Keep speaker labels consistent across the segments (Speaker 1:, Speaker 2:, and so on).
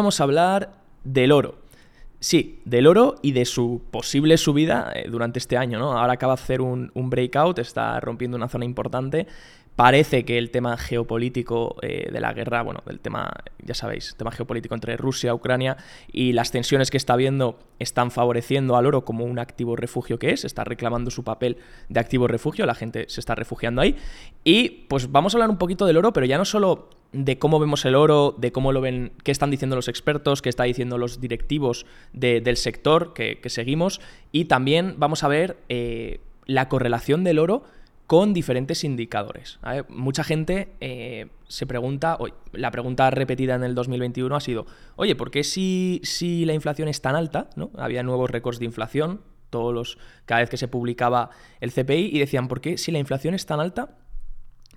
Speaker 1: vamos a hablar del oro. Sí, del oro y de su posible subida eh, durante este año, ¿no? Ahora acaba de hacer un, breakout, está rompiendo una zona importante. Parece que el tema geopolítico eh, de la guerra, bueno, del tema, ya sabéis, tema geopolítico entre Rusia, Ucrania y las tensiones que está habiendo están favoreciendo al oro como un activo refugio que es, está reclamando su papel de activo refugio, la gente se está refugiando ahí. Y pues vamos a hablar un poquito del oro, pero ya no solo de cómo vemos el oro, de cómo lo ven, qué están diciendo los expertos, qué están diciendo los directivos del sector que, seguimos, y también vamos a ver eh, la correlación del oro con diferentes indicadores. Mucha gente eh, se pregunta, la pregunta repetida en el 2021 ha sido, oye, ¿por qué si, si la inflación es tan alta? ¿no? Había nuevos récords de inflación, todos los, cada vez que se publicaba el CPI, y decían, ¿por qué si la inflación es tan alta,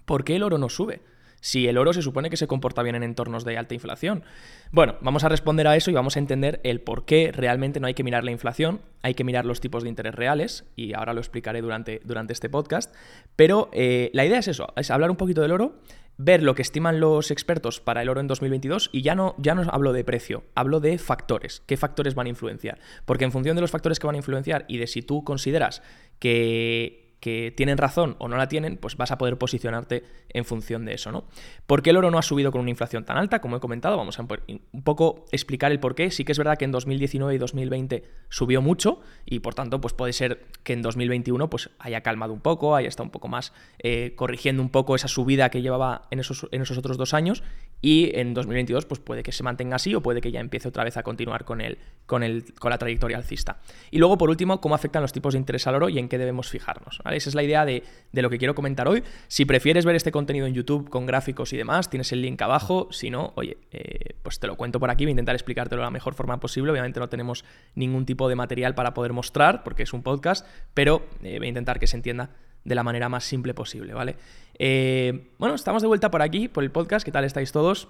Speaker 1: por qué el oro no sube? Si el oro se supone que se comporta bien en entornos de alta inflación? Bueno, vamos a responder a eso y vamos a entender el por qué realmente no hay que mirar la inflación, hay que mirar los tipos de interés reales, y ahora lo explicaré durante, durante este podcast, pero eh, la idea es eso, es hablar un poquito del oro, ver lo que estiman los expertos para el oro en 2022 y ya no, ya no hablo de precio, hablo de factores, qué factores van a influenciar, porque en función de los factores que van a influenciar y de si tú consideras que que tienen razón o no la tienen, pues vas a poder posicionarte en función de eso, ¿no? ¿Por qué el oro no ha subido con una inflación tan alta? Como he comentado, vamos a un poco explicar el por qué. Sí que es verdad que en 2019 y 2020 subió mucho y por tanto, pues puede ser que en 2021 pues haya calmado un poco, haya estado un poco más eh, corrigiendo un poco esa subida que llevaba en esos, en esos otros dos años y en 2022 pues puede que se mantenga así o puede que ya empiece otra vez a continuar con, el, con, el, con la trayectoria alcista. Y luego, por último, cómo afectan los tipos de interés al oro y en qué debemos fijarnos. Esa es la idea de, lo que quiero comentar hoy. Si prefieres ver este contenido en YouTube con gráficos y demás, tienes el link abajo. Si no, oye, eh, pues te lo cuento por aquí, voy a intentar explicártelo de la mejor forma posible. Obviamente no tenemos ningún tipo de material para poder mostrar, porque es un podcast, pero eh, voy a intentar que se entienda de la manera más simple posible, ¿vale? Eh, bueno, estamos de vuelta por aquí, por el podcast. ¿Qué tal estáis todos?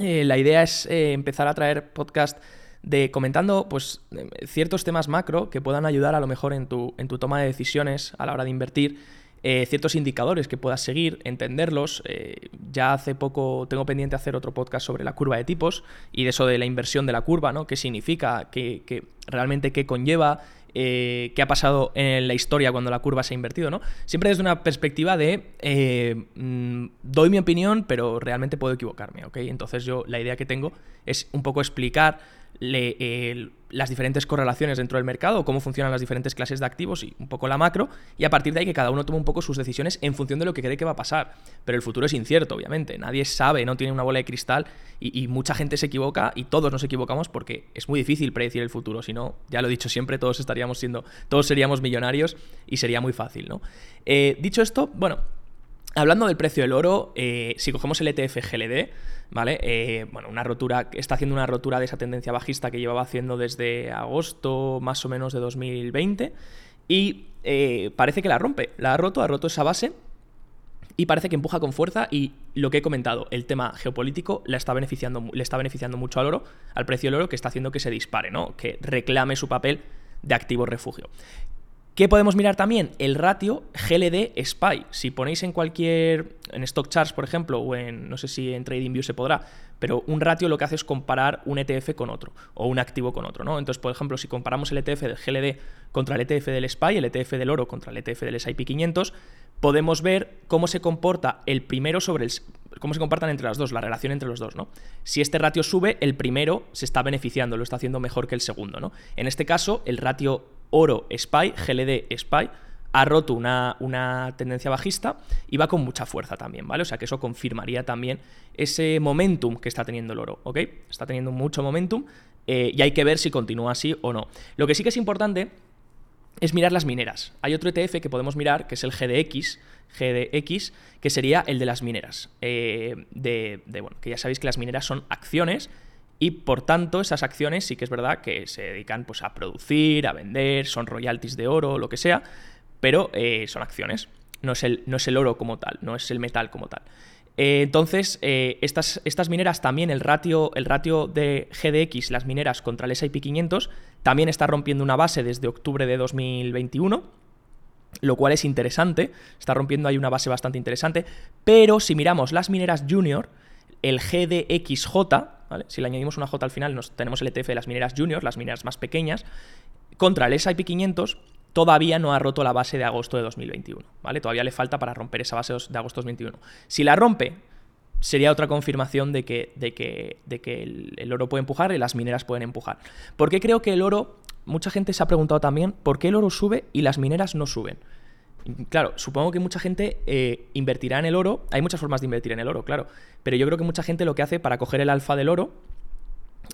Speaker 1: la idea es empezar a traer podcast de comentando pues, ciertos temas macro que puedan ayudar a lo mejor en tu, en tu toma de decisiones a la hora de invertir. Eh, ciertos indicadores que puedas seguir, entenderlos. Eh, ya hace poco tengo pendiente hacer otro podcast sobre la curva de tipos y de eso de la inversión de la curva, ¿no? ¿Qué significa? ¿Qué, realmente qué conlleva? Eh, qué ha pasado en la historia cuando la curva se ha invertido, ¿no? Siempre desde una perspectiva de mm, doy mi opinión, pero realmente puedo equivocarme, ¿ok? Entonces yo la idea que tengo es un poco explicar las diferentes correlaciones dentro del mercado, cómo funcionan las diferentes clases de activos y un poco la macro, y a partir de ahí que cada uno tome un poco sus decisiones en función de lo que cree que va a pasar. Pero el futuro es incierto, obviamente, nadie sabe, no tiene una bola de cristal y, mucha gente se equivoca y todos nos equivocamos porque es muy difícil predecir el futuro, si no, ya lo he dicho siempre, todos estaríamos siendo, todos seríamos millonarios y sería muy fácil, ¿no? Eh, dicho esto, bueno, hablando del precio del oro, eh, si cogemos el ETF GLD, ¿vale? Eh, bueno, una rotura, está haciendo una rotura de esa tendencia bajista que llevaba haciendo desde agosto más o menos de 2020 y eh, parece que la rompe, la ha roto, ha roto esa base y parece que empuja con fuerza y lo que he comentado, el tema geopolítico le está beneficiando, le está beneficiando mucho al oro, al precio del oro, que está haciendo que se dispare, ¿no? Que reclame su papel de activo refugio. ¿Qué podemos mirar también? El ratio GLD SPY. Si ponéis en cualquier, en Stock Charts, por ejemplo, o en, no sé si en TradingView se podrá, pero un ratio lo que hace es comparar un ETF con otro, o un activo con otro, ¿no? Entonces, por ejemplo, si comparamos el ETF del GLD contra el ETF del SPY, el ETF del oro contra el ETF del S&P 500, podemos ver cómo se comporta el primero sobre el cómo se comportan entre las dos, la relación entre los dos, ¿no? Si este ratio sube, el primero se está beneficiando, lo está haciendo mejor que el segundo, ¿no? En este caso, el ratio oro SPY, GLD SPY, ha roto una, una, tendencia bajista y va con mucha fuerza también, ¿vale? O sea que eso confirmaría también ese momentum que está teniendo el oro, ¿ok? Está teniendo mucho momentum eh, y hay que ver si continúa así o no. Lo que sí que es importante es mirar las mineras. Hay otro ETF que podemos mirar, que es el GDX, GDX, que sería el de las mineras. Eh, de, de, bueno, que ya sabéis que las mineras son acciones y por tanto, esas acciones sí que es verdad que se dedican pues, a producir, a vender, son royalties de oro, lo que sea, pero eh, son acciones. No es, el, no es, el, oro como tal, no es el metal como tal. Eh, entonces, eh, estas, estas, mineras también, el ratio, el ratio de GDX, las mineras contra el SP 500, también está rompiendo una base desde octubre de 2021 lo cual es interesante, está rompiendo ahí una base bastante interesante, pero si miramos las mineras junior, el GDXJ, Si le añadimos una J al final, nos, tenemos el ETF de las mineras juniors, las mineras más pequeñas, contra el S&P 500 todavía no ha roto la base de agosto de 2021, ¿vale? Todavía le falta para romper esa base de agosto de 2021. Si la rompe, sería otra confirmación de que, de que, de que el, oro puede empujar y las mineras pueden empujar. ¿Por qué creo que el oro, mucha gente se ha preguntado también, ¿por qué el oro sube y las mineras no suben? Claro, supongo que mucha gente eh, invertirá en el oro. Hay muchas formas de invertir en el oro, claro. Pero yo creo que mucha gente lo que hace para coger el alfa del oro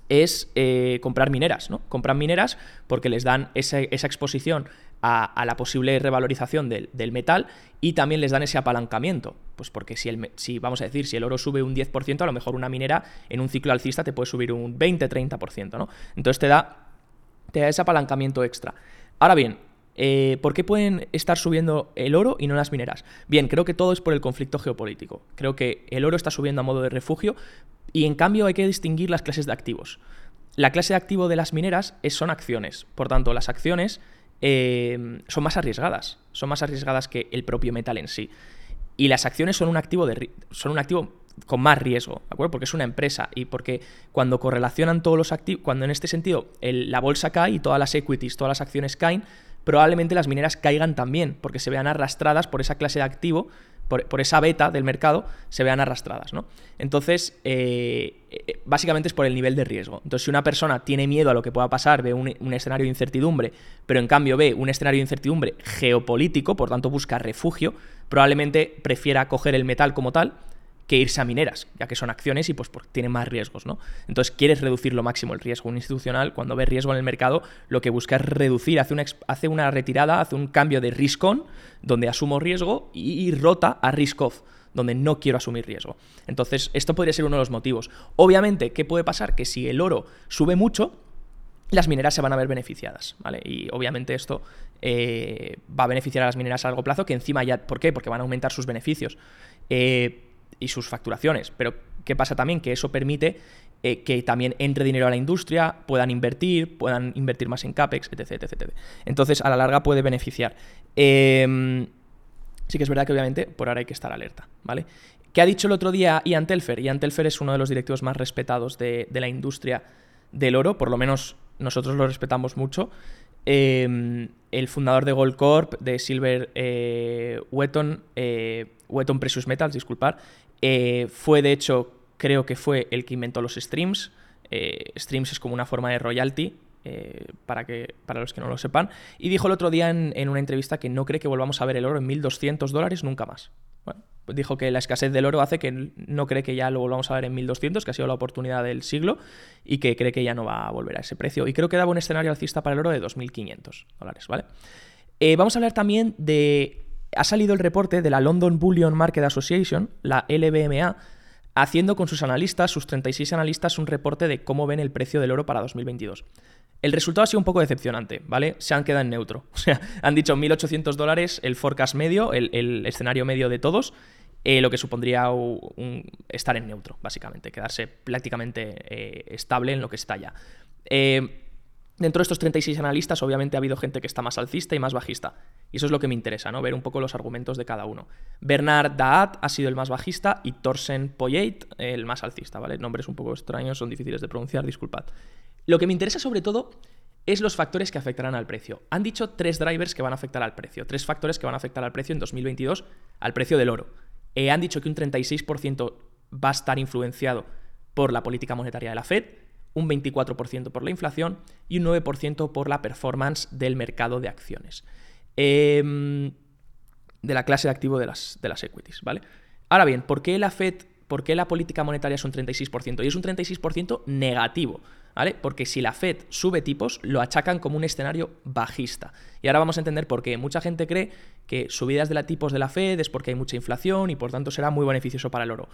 Speaker 1: es eh, comprar mineras, ¿no? Compran mineras porque les dan esa, exposición a, la posible revalorización del, metal y también les dan ese apalancamiento. Pues porque si, el, si, vamos a decir, si el oro sube un 10%, a lo mejor una minera en un ciclo alcista te puede subir un 20-30%, ¿no? Entonces te da, te da ese apalancamiento extra. Ahora bien, eh, ¿Por qué pueden estar subiendo el oro y no las mineras? Bien, creo que todo es por el conflicto geopolítico. Creo que el oro está subiendo a modo de refugio y en cambio hay que distinguir las clases de activos. La clase de activo de las mineras son acciones. Por tanto, las acciones eh, son más arriesgadas. Son más arriesgadas que el propio metal en sí. Y las acciones son un activo, de, son un activo con más riesgo, ¿de acuerdo? Porque es una empresa y porque cuando correlacionan todos los activos, cuando en este sentido la bolsa cae y todas las equities, todas las acciones caen, probablemente las mineras caigan también, porque se vean arrastradas por esa clase de activo por, esa beta del mercado, se vean arrastradas. ¿no? Entonces, eh, eh, básicamente es por el nivel de riesgo. Entonces, si una persona tiene miedo a lo que pueda pasar, ve un, un, escenario de incertidumbre, pero en cambio ve un escenario de incertidumbre geopolítico, por tanto busca refugio, probablemente prefiera coger el metal como tal que irse a mineras, ya que son acciones y pues tienen más riesgos, ¿no? Entonces quieres reducir lo máximo el riesgo. Un institucional, cuando ve riesgo en el mercado, lo que busca es reducir, hace una, hace una retirada, hace un cambio de risk on, donde asumo riesgo, y, rota a risk off, donde no quiero asumir riesgo. Entonces, esto podría ser uno de los motivos. Obviamente, ¿qué puede pasar? Que si el oro sube mucho, las mineras se van a ver beneficiadas, ¿vale? Y obviamente esto eh, va a beneficiar a las mineras a largo plazo, que encima ya, ¿por qué? Porque van a aumentar sus beneficios. Eh, y sus facturaciones. Pero ¿qué pasa también? Que eso permite eh, que también entre dinero a la industria, puedan invertir, puedan invertir más en CAPEX, etc. etc, Entonces, a la larga puede beneficiar. Em, sí que es verdad que obviamente por ahora hay que estar alerta, ¿vale? ¿Qué ha dicho el otro día Ian Telfer? Ian Telfer es uno de los directivos más respetados de, la industria del oro, por lo menos nosotros lo respetamos mucho. Em, el fundador de Goldcorp, de Silver eh, Wetton, eh, Wetton Precious Metals, disculpar, eh, fue de hecho, creo que fue el que inventó los streams. Eh, streams es como una forma de royalty, eh, para, que, para los que no lo sepan. Y dijo el otro día en, una entrevista que no cree que volvamos a ver el oro en 1.200 dólares nunca más. Dijo que la escasez del oro hace que no cree que ya lo volvamos a ver en 1.200, que ha sido la oportunidad del siglo, y que cree que ya no va a volver a ese precio. Y creo que daba un escenario alcista para el oro de 2.500 dólares, ¿vale? vamos a hablar también de ha salido el reporte de la London Bullion Market Association, la LBMA, haciendo con sus analistas, sus 36 analistas, un reporte de cómo ven el precio del oro para 2022. El resultado ha sido un poco decepcionante, ¿vale? Se han quedado en neutro. O sea, han dicho 1.800 dólares el forecast medio, el, escenario medio de todos, eh, lo que supondría un, estar en neutro, básicamente, quedarse prácticamente eh, estable en lo que está ya. Eh, Dentro de estos 36 analistas, obviamente ha habido gente que está más alcista y más bajista. Y eso es lo que me interesa, ¿no? Ver un poco los argumentos de cada uno. Bernard Daat ha sido el más bajista y Thorsen Poyet el más alcista, ¿vale? Nombres un poco extraños, son difíciles de pronunciar, disculpad. Lo que me interesa sobre todo es los factores que afectarán al precio. Han dicho tres drivers que van a afectar al precio, tres factores que van a afectar al precio en 2022 al precio del oro. Eh, han dicho que un 36% va a estar influenciado por la política monetaria de la Fed, un 24% por la inflación y un 9% por la performance del mercado de acciones. Em, de la clase de activo de las, de las equities, ¿vale? Ahora bien, ¿por qué la Fed, por qué la política monetaria es un 36%? Y es un 36% negativo, ¿vale? Porque si la Fed sube tipos, lo achacan como un escenario bajista. Y ahora vamos a entender por qué. Mucha gente cree que subidas de la tipos de la Fed es porque hay mucha inflación y por tanto será muy beneficioso para el oro.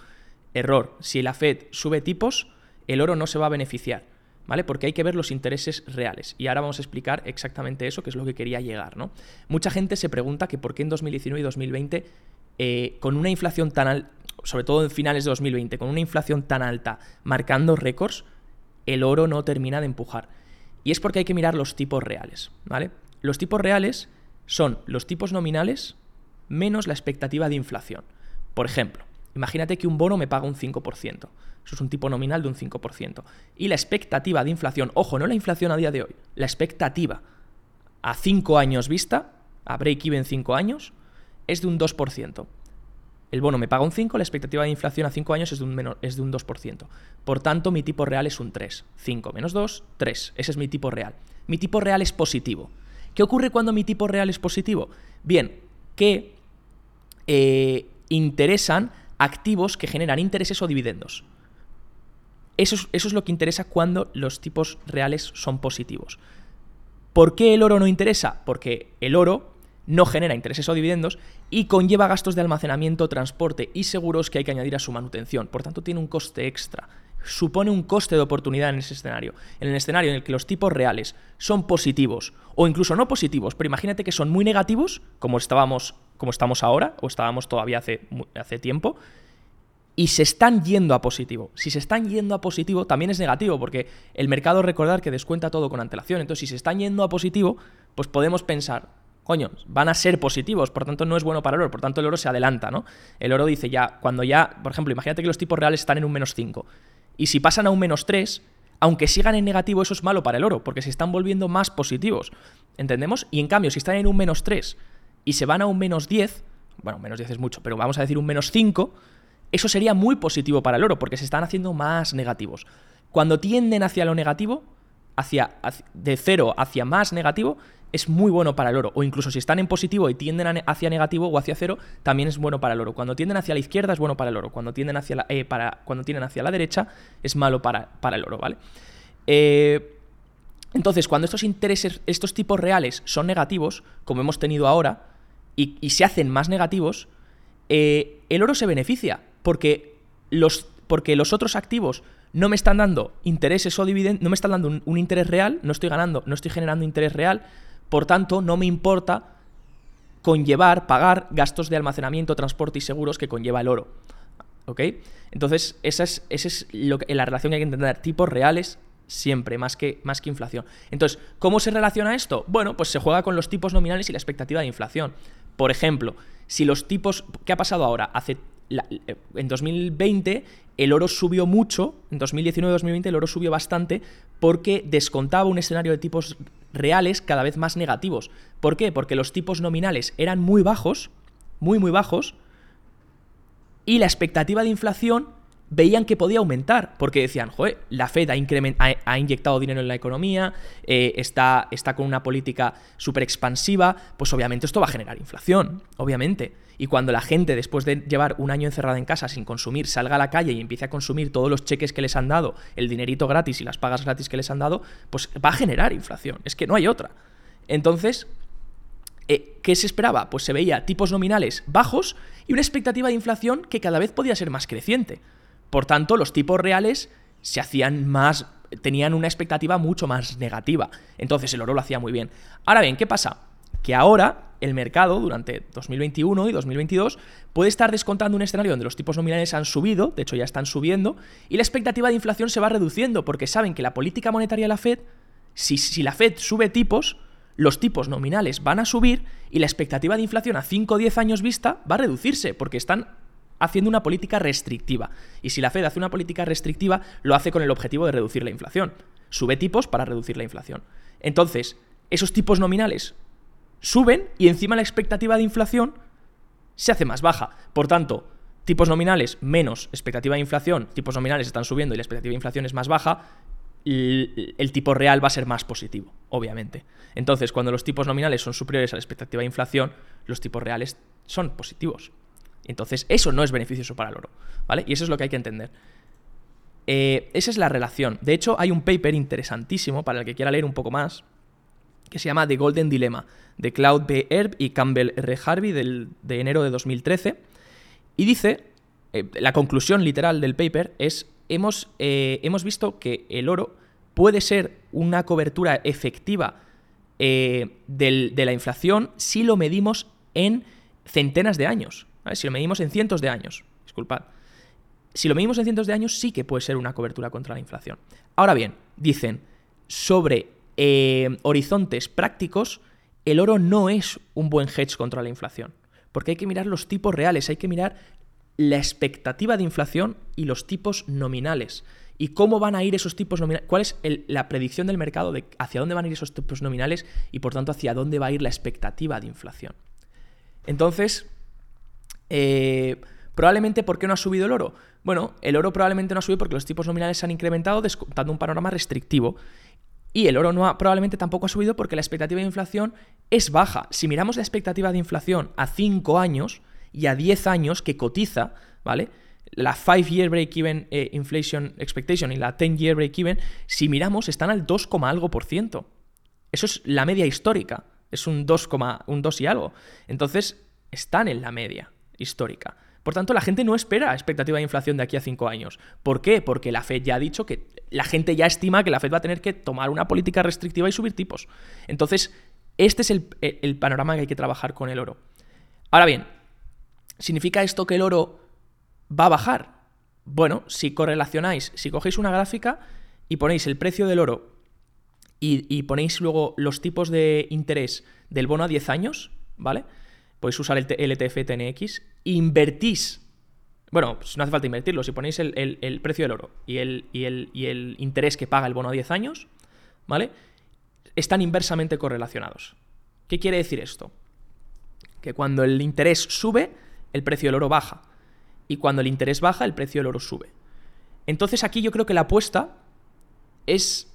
Speaker 1: Error. Si la Fed sube tipos, el oro no se va a beneficiar, ¿vale? Porque hay que ver los intereses reales. Y ahora vamos a explicar exactamente eso, que es lo que quería llegar, ¿no? Mucha gente se pregunta que por qué en 2019 y 2020, eh, con una inflación tan alta, sobre todo en finales de 2020, con una inflación tan alta, marcando récords, el oro no termina de empujar. Y es porque hay que mirar los tipos reales, ¿vale? Los tipos reales son los tipos nominales menos la expectativa de inflación. Por ejemplo, Imagínate que un bono me paga un 5%. Eso es un tipo nominal de un 5%. Y la expectativa de inflación, ojo, no la inflación a día de hoy, la expectativa a 5 años vista, a break-even 5 años, es de un 2%. El bono me paga un 5, la expectativa de inflación a 5 años es de, un es de un 2%. Por tanto, mi tipo real es un 3. 5 menos 2, 3. Ese es mi tipo real. Mi tipo real es positivo. ¿Qué ocurre cuando mi tipo real es positivo? Bien, que eh, interesan activos que generan intereses o dividendos. Eso es, eso es lo que interesa cuando los tipos reales son positivos. ¿Por qué el oro no interesa? Porque el oro no genera intereses o dividendos y conlleva gastos de almacenamiento, transporte y seguros que hay que añadir a su manutención. Por tanto, tiene un coste extra. Supone un coste de oportunidad en ese escenario. En el escenario en el que los tipos reales son positivos o incluso no positivos, pero imagínate que son muy negativos, como estábamos, como estamos ahora o estábamos todavía hace, hace tiempo, y se están yendo a positivo. Si se están yendo a positivo, también es negativo, porque el mercado recordar que descuenta todo con antelación. Entonces, si se están yendo a positivo, pues podemos pensar, coño, van a ser positivos, por tanto no es bueno para el oro, por tanto el oro se adelanta, ¿no? El oro dice ya, cuando ya, por ejemplo, imagínate que los tipos reales están en un menos 5, y si pasan a un menos 3, aunque sigan en negativo, eso es malo para el oro, porque se están volviendo más positivos, ¿entendemos? Y en cambio, si están en un menos 3 y se van a un menos 10, bueno, menos 10 es mucho, pero vamos a decir un menos 5, eso sería muy positivo para el oro, porque se están haciendo más negativos. Cuando tienden hacia lo negativo, hacia, de cero hacia más negativo, es muy bueno para el oro. O incluso si están en positivo y tienden hacia negativo o hacia cero, también es bueno para el oro. Cuando tienden hacia la izquierda es bueno para el oro. Cuando tienden hacia la, eh, para, cuando tienden hacia la derecha es malo para, para el oro, ¿vale? Eh, entonces, cuando estos intereses, estos tipos reales son negativos, como hemos tenido ahora, y, se hacen más negativos, eh, el oro se beneficia, porque los, porque los otros activos no me están dando intereses o dividendos, no me están dando un, interés real, no estoy ganando, no estoy generando interés real, por tanto, no me importa conllevar, pagar gastos de almacenamiento, transporte y seguros que conlleva el oro. ¿Ok? Entonces, esa es, lo la relación que hay que entender. Tipos reales siempre, más que, más que inflación. Entonces, ¿cómo se relaciona esto? Bueno, pues se juega con los tipos nominales y la expectativa de inflación. Por ejemplo, si los tipos... ¿Qué ha pasado ahora? Hace en 2020 el oro subió mucho, en 2019-2020 el oro subió bastante porque descontaba un escenario de tipos reales cada vez más negativos. ¿Por qué? Porque los tipos nominales eran muy bajos, muy muy bajos, y la expectativa de inflación veían que podía aumentar, porque decían, joder, la Fed ha, ha, inyectado dinero en la economía, eh, está, está con una política súper expansiva, pues obviamente esto va a generar inflación, obviamente. Y cuando la gente, después de llevar un año encerrada en casa sin consumir, salga a la calle y empiece a consumir todos los cheques que les han dado, el dinerito gratis y las pagas gratis que les han dado, pues va a generar inflación. Es que no hay otra. Entonces, eh, ¿qué se esperaba? Pues se veía tipos nominales bajos y una expectativa de inflación que cada vez podía ser más creciente. Por tanto, los tipos reales se hacían más, tenían una expectativa mucho más negativa. Entonces el oro lo hacía muy bien. Ahora bien, ¿qué pasa? Que ahora el mercado durante 2021 y 2022 puede estar descontando un escenario donde los tipos nominales han subido, de hecho ya están subiendo, y la expectativa de inflación se va reduciendo porque saben que la política monetaria de la Fed, si, si la Fed sube tipos, los tipos nominales van a subir y la expectativa de inflación a 5 o 10 años vista va a reducirse porque están haciendo una política restrictiva. Y si la Fed hace una política restrictiva, lo hace con el objetivo de reducir la inflación. Sube tipos para reducir la inflación. Entonces, esos tipos nominales suben y encima la expectativa de inflación se hace más baja. Por tanto, tipos nominales menos expectativa de inflación, tipos nominales están subiendo y la expectativa de inflación es más baja, el, tipo real va a ser más positivo, obviamente. Entonces, cuando los tipos nominales son superiores a la expectativa de inflación, los tipos reales son positivos. Entonces, eso no es beneficioso para el oro, ¿vale? Y eso es lo que hay que entender. Eh, esa es la relación. De hecho, hay un paper interesantísimo para el que quiera leer un poco más, que se llama The Golden Dilemma, de Claude B. Herb y Campbell R. Harvey de enero de 2013. Y dice, eh, la conclusión literal del paper es, hemos, eh, hemos visto que el oro puede ser una cobertura efectiva de la inflación si lo medimos en centenas de años. Si lo medimos en cientos de años, disculpad. Si lo medimos en cientos de años, sí que puede ser una cobertura contra la inflación. Ahora bien, dicen, sobre eh, horizontes prácticos, el oro no es un buen hedge contra la inflación. Porque hay que mirar los tipos reales, hay que mirar la expectativa de inflación y los tipos nominales. ¿Y cómo van a ir esos tipos nominales? ¿Cuál es la predicción del mercado de hacia dónde van a ir esos tipos nominales y por tanto hacia dónde va a ir la expectativa de inflación? Entonces, eh, probablemente, ¿por qué no ha subido el oro? Bueno, el oro probablemente no ha subido porque los tipos nominales se han incrementado dando un panorama restrictivo. Y el oro no ha, probablemente tampoco ha subido porque la expectativa de inflación es baja. Si miramos la expectativa de inflación a 5 años y a 10 años que cotiza, ¿vale? La 5-year break-even eh, inflation expectation y la 10-year break-even, si miramos, están al 2, algo por ciento. Eso es la media histórica. Es un 2, un 2 y algo. Entonces, están en la media histórica. Por tanto, la gente no espera expectativa de inflación de aquí a cinco años. ¿Por qué? Porque la Fed ya ha dicho que la gente ya estima que la Fed va a tener que tomar una política restrictiva y subir tipos. Entonces, este es el, panorama que hay que trabajar con el oro. Ahora bien, ¿significa esto que el oro va a bajar? Bueno, si correlacionáis, si cogéis una gráfica y ponéis el precio del oro y, y ponéis luego los tipos de interés del bono a 10 años, ¿vale? podéis usar el LTF TNX, invertís, bueno, pues no hace falta invertirlo, si ponéis el, precio del oro y el, interés que paga el bono a 10 años, ¿vale? Están inversamente correlacionados. ¿Qué quiere decir esto? Que cuando el interés sube, el precio del oro baja. Y cuando el interés baja, el precio del oro sube. Entonces aquí yo creo que la apuesta es,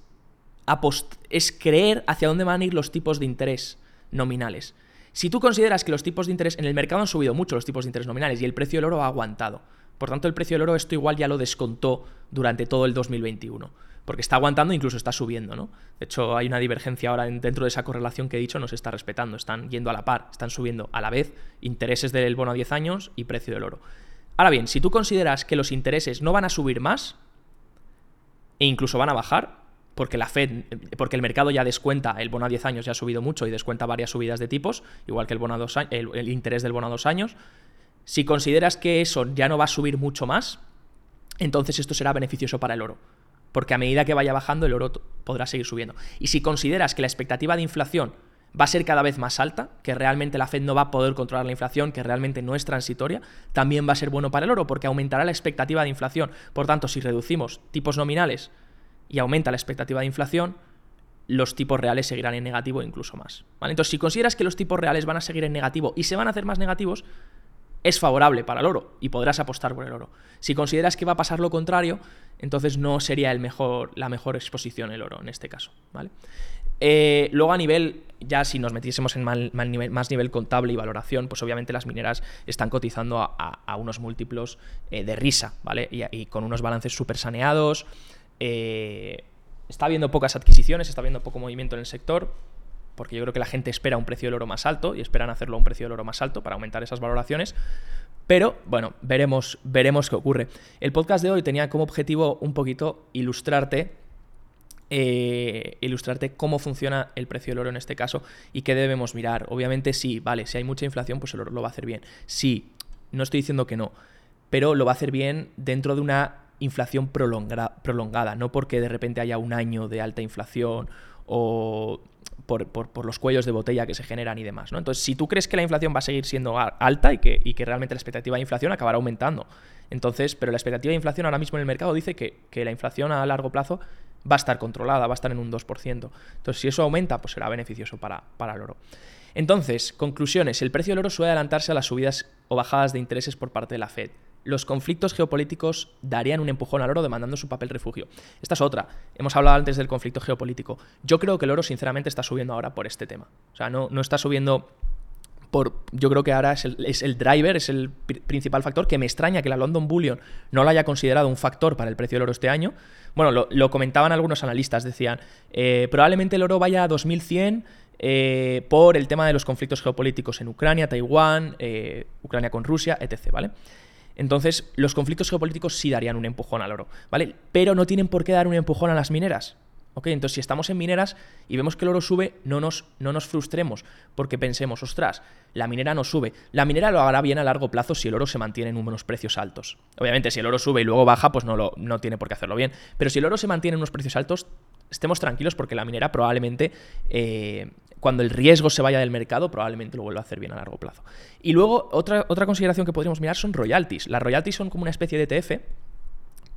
Speaker 1: es creer hacia dónde van a ir los tipos de interés nominales. Si tú consideras que los tipos de interés en el mercado han subido mucho los tipos de interés nominales y el precio del oro ha aguantado, por tanto el precio del oro esto igual ya lo descontó durante todo el 2021 porque está aguantando e incluso está subiendo, ¿no? De hecho, hay una divergencia ahora dentro de esa correlación que he dicho, no se está respetando, están yendo a la par, están subiendo a la vez intereses del bono a 10 años y precio del oro. Ahora bien, si tú consideras que los intereses no van a subir más e incluso van a bajar, porque la Fed, porque el mercado ya descuenta, el bono a 10 años ya ha subido mucho y descuenta varias subidas de tipos, igual que el, bono a dos, el, interés del bono a dos años. Si consideras que eso ya no va a subir mucho más, entonces esto será beneficioso para el oro. Porque a medida que vaya bajando, el oro podrá seguir subiendo. Y si consideras que la expectativa de inflación va a ser cada vez más alta, que realmente la Fed no va a poder controlar la inflación, que realmente no es transitoria, también va a ser bueno para el oro, porque aumentará la expectativa de inflación. Por tanto, si reducimos tipos nominales y aumenta la expectativa de inflación, los tipos reales seguirán en negativo incluso más. ¿vale? Entonces, si consideras que los tipos reales van a seguir en negativo y se van a hacer más negativos, es favorable para el oro y podrás apostar por el oro. Si consideras que va a pasar lo contrario, entonces no sería el mejor, la mejor exposición el oro en este caso. ¿vale? Eh, luego a nivel, ya si nos metiésemos en más nivel contable y valoración, pues obviamente las mineras están cotizando a, unos múltiplos eh, de risa, ¿vale? Y, y, con unos balances súper saneados, eh, está habiendo pocas adquisiciones, está habiendo poco movimiento en el sector, porque yo creo que la gente espera un precio del oro más alto y esperan hacerlo a un precio del oro más alto para aumentar esas valoraciones. Pero bueno, veremos, veremos qué ocurre. El podcast de hoy tenía como objetivo un poquito ilustrarte eh, ilustrarte cómo funciona el precio del oro en este caso y qué debemos mirar. Obviamente sí, vale, si hay mucha inflación, pues el oro lo va a hacer bien. Sí, no estoy diciendo que no, pero lo va a hacer bien dentro de una inflación prolongada, no porque de repente haya un año de alta inflación o por, los cuellos de botella que se generan y demás. Entonces, si tú crees que la inflación va a seguir siendo alta y que, realmente la expectativa de inflación acabará aumentando, entonces, pero la expectativa de inflación ahora mismo en el mercado dice que, la inflación a largo plazo va a estar controlada, va a estar en un 2%. Entonces, si eso aumenta, pues será beneficioso para el oro. Entonces, conclusiones. El precio del oro suele adelantarse a las subidas o bajadas de intereses por parte de la Fed los conflictos geopolíticos darían un empujón al oro demandando su papel refugio. Esta es otra. Hemos hablado antes del conflicto geopolítico. Yo creo que el oro, sinceramente, está subiendo ahora por este tema. O sea, no, no está subiendo por, yo creo que ahora es el, driver, es el principal factor, que me extraña que la London Bullion no lo haya considerado un factor para el precio del oro este año. Bueno, lo, comentaban algunos analistas, decían, eh, probablemente el oro vaya a 2100 eh, por el tema de los conflictos geopolíticos en Ucrania, Taiwán, eh, Ucrania con Rusia, etc., ¿vale? Entonces, los conflictos geopolíticos sí darían un empujón al oro, ¿vale? Pero no tienen por qué dar un empujón a las mineras. ¿Ok? Entonces, si estamos en mineras y vemos que el oro sube, no nos, no nos frustremos, porque pensemos, ostras, la minera no sube. La minera lo hará bien a largo plazo si el oro se mantiene en unos precios altos. Obviamente, si el oro sube y luego baja, pues no, lo, no tiene por qué hacerlo bien. Pero si el oro se mantiene en unos precios altos, estemos tranquilos porque la minera probablemente, eh, cuando el riesgo se vaya del mercado, probablemente lo vuelva a hacer bien a largo plazo. Y luego, otra, otra consideración que podríamos mirar son royalties. Las royalties son como una especie de ETF.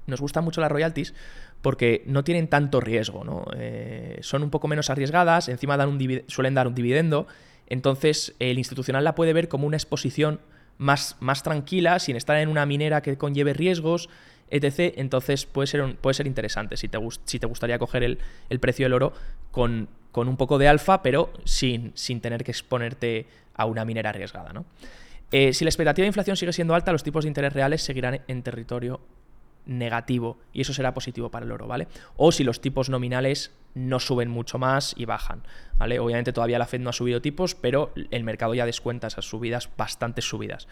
Speaker 1: Nos gustan mucho las royalties porque no tienen tanto riesgo, ¿no? Eh, son un poco menos arriesgadas, encima dan un suelen dar un dividendo, entonces el institucional la puede ver como una exposición más, más tranquila, sin estar en una minera que conlleve riesgos, etc. Entonces puede ser, puede ser interesante si te, si te gustaría coger el, precio del oro con, con, un poco de alfa, pero sin, sin tener que exponerte a una minera arriesgada, ¿no? Eh, si la expectativa de inflación sigue siendo alta, los tipos de interés reales seguirán en territorio negativo y eso será positivo para el oro, ¿vale? O si los tipos nominales no suben mucho más y bajan, ¿vale? Obviamente todavía la Fed no ha subido tipos, pero el mercado ya descuenta esas subidas, bastantes subidas.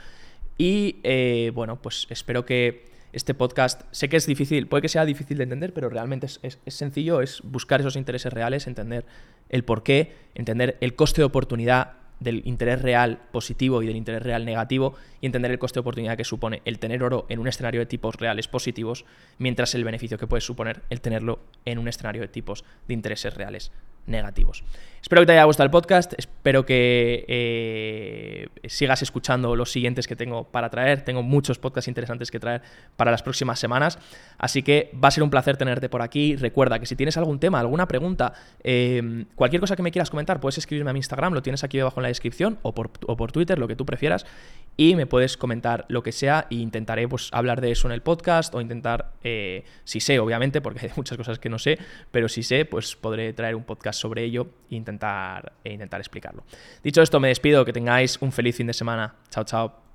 Speaker 1: Y eh, bueno, pues espero que este podcast, sé que es difícil, puede que sea difícil de entender, pero realmente es, es sencillo, es buscar esos intereses reales, entender el por qué, entender el coste de oportunidad del interés real positivo y del interés real negativo y entender el coste de oportunidad que supone el tener oro en un escenario de tipos reales positivos, mientras el beneficio que puede suponer el tenerlo en un escenario de tipos de intereses reales negativos. Espero que te haya gustado el podcast, espero que eh, sigas escuchando los siguientes que tengo para traer. Tengo muchos podcasts interesantes que traer para las próximas semanas, así que va a ser un placer tenerte por aquí. Recuerda que si tienes algún tema, alguna pregunta, eh, cualquier cosa que me quieras comentar, puedes escribirme a mi Instagram, lo tienes aquí debajo en la descripción, o por, Twitter, lo que tú prefieras, y me puedes comentar lo que sea e intentaré pues, hablar de eso en el podcast o intentar, eh, si sé, obviamente, porque hay muchas cosas que no sé, pero si sé, pues podré traer un sobre ello e intentar, e intentar explicarlo. Dicho esto, me despido, que tengáis un feliz fin de semana. Chao, chao.